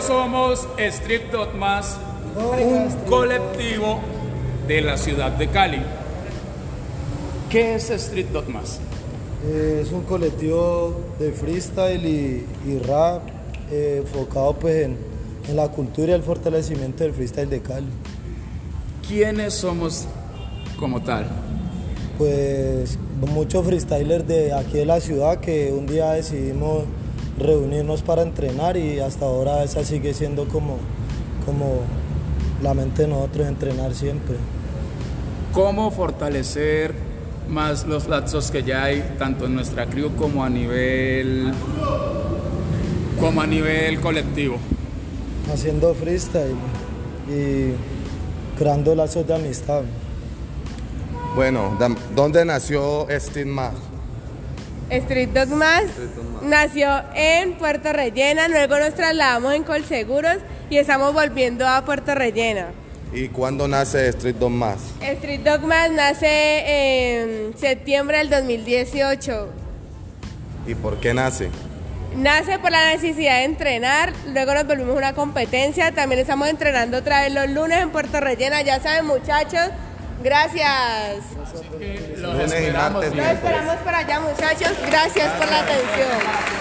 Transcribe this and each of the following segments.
somos Street Dogmas, un colectivo de la ciudad de Cali. ¿Qué es Street Dogmas? Eh, es un colectivo de freestyle y, y rap eh, enfocado pues en, en la cultura y el fortalecimiento del freestyle de Cali. ¿Quiénes somos como tal? Pues muchos freestylers de aquí de la ciudad que un día decidimos reunirnos para entrenar y hasta ahora esa sigue siendo como, como la mente de nosotros, entrenar siempre. ¿Cómo fortalecer más los lazos que ya hay tanto en nuestra crew como a nivel como a nivel colectivo? Haciendo freestyle y creando lazos de amistad. Bueno, ¿dónde nació Street Más? Street Dogmas nació en Puerto Rellena, luego nos trasladamos en Colseguros y estamos volviendo a Puerto Rellena. ¿Y cuándo nace Street Dos Más? Street Dogmas nace en septiembre del 2018. ¿Y por qué nace? Nace por la necesidad de entrenar, luego nos volvimos a una competencia, también estamos entrenando otra vez los lunes en Puerto Rellena, ya saben muchachos, gracias. Los Lunes y esperamos martes, Los esperamos por allá muchachos, gracias por la atención.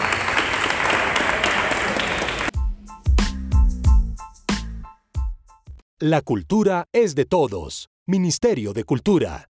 La cultura es de todos. Ministerio de Cultura.